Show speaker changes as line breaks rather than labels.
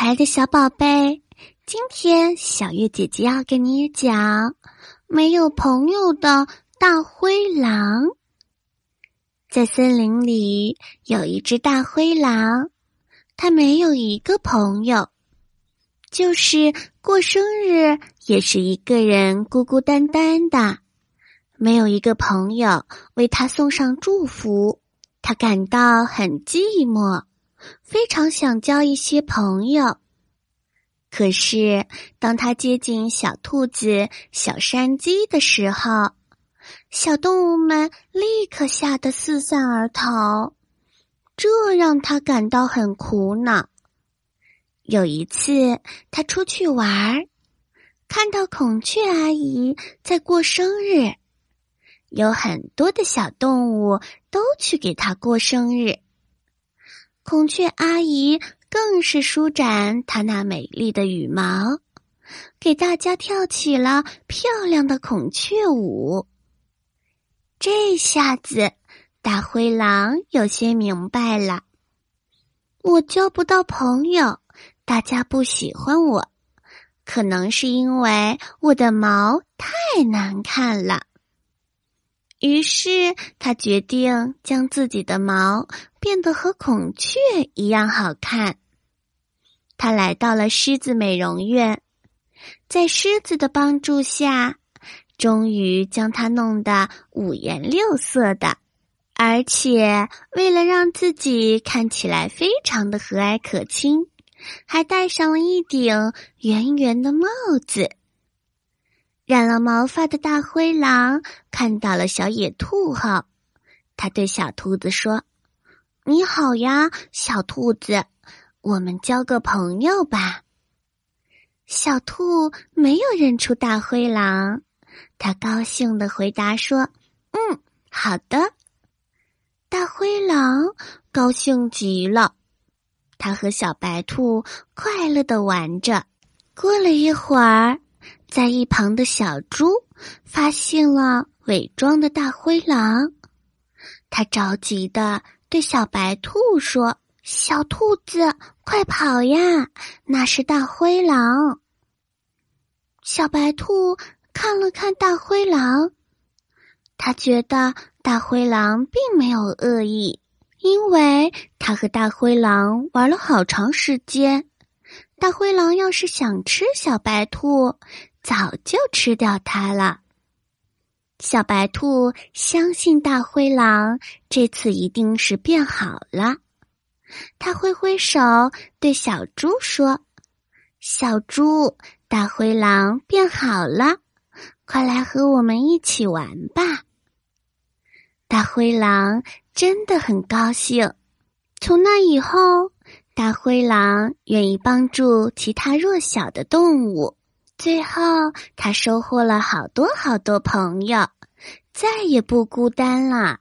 可爱的小宝贝，今天小月姐姐要跟你讲没有朋友的大灰狼。在森林里有一只大灰狼，它没有一个朋友，就是过生日也是一个人孤孤单单的，没有一个朋友为他送上祝福，他感到很寂寞。非常想交一些朋友，可是当他接近小兔子、小山鸡的时候，小动物们立刻吓得四散而逃，这让他感到很苦恼。有一次，他出去玩，看到孔雀阿姨在过生日，有很多的小动物都去给她过生日。孔雀阿姨更是舒展她那美丽的羽毛，给大家跳起了漂亮的孔雀舞。这下子，大灰狼有些明白了：我交不到朋友，大家不喜欢我，可能是因为我的毛太难看了。于是，他决定将自己的毛变得和孔雀一样好看。他来到了狮子美容院，在狮子的帮助下，终于将它弄得五颜六色的，而且为了让自己看起来非常的和蔼可亲，还戴上了一顶圆圆的帽子。染了毛发的大灰狼看到了小野兔后，他对小兔子说：“你好呀，小兔子，我们交个朋友吧。”小兔没有认出大灰狼，他高兴的回答说：“嗯，好的。”大灰狼高兴极了，他和小白兔快乐的玩着。过了一会儿。在一旁的小猪发现了伪装的大灰狼，他着急的对小白兔说：“小兔子，快跑呀！那是大灰狼。”小白兔看了看大灰狼，他觉得大灰狼并没有恶意，因为他和大灰狼玩了好长时间。大灰狼要是想吃小白兔，早就吃掉它了。小白兔相信大灰狼这次一定是变好了。他挥挥手对小猪说：“小猪，大灰狼变好了，快来和我们一起玩吧。”大灰狼真的很高兴。从那以后。大灰狼愿意帮助其他弱小的动物，最后他收获了好多好多朋友，再也不孤单了。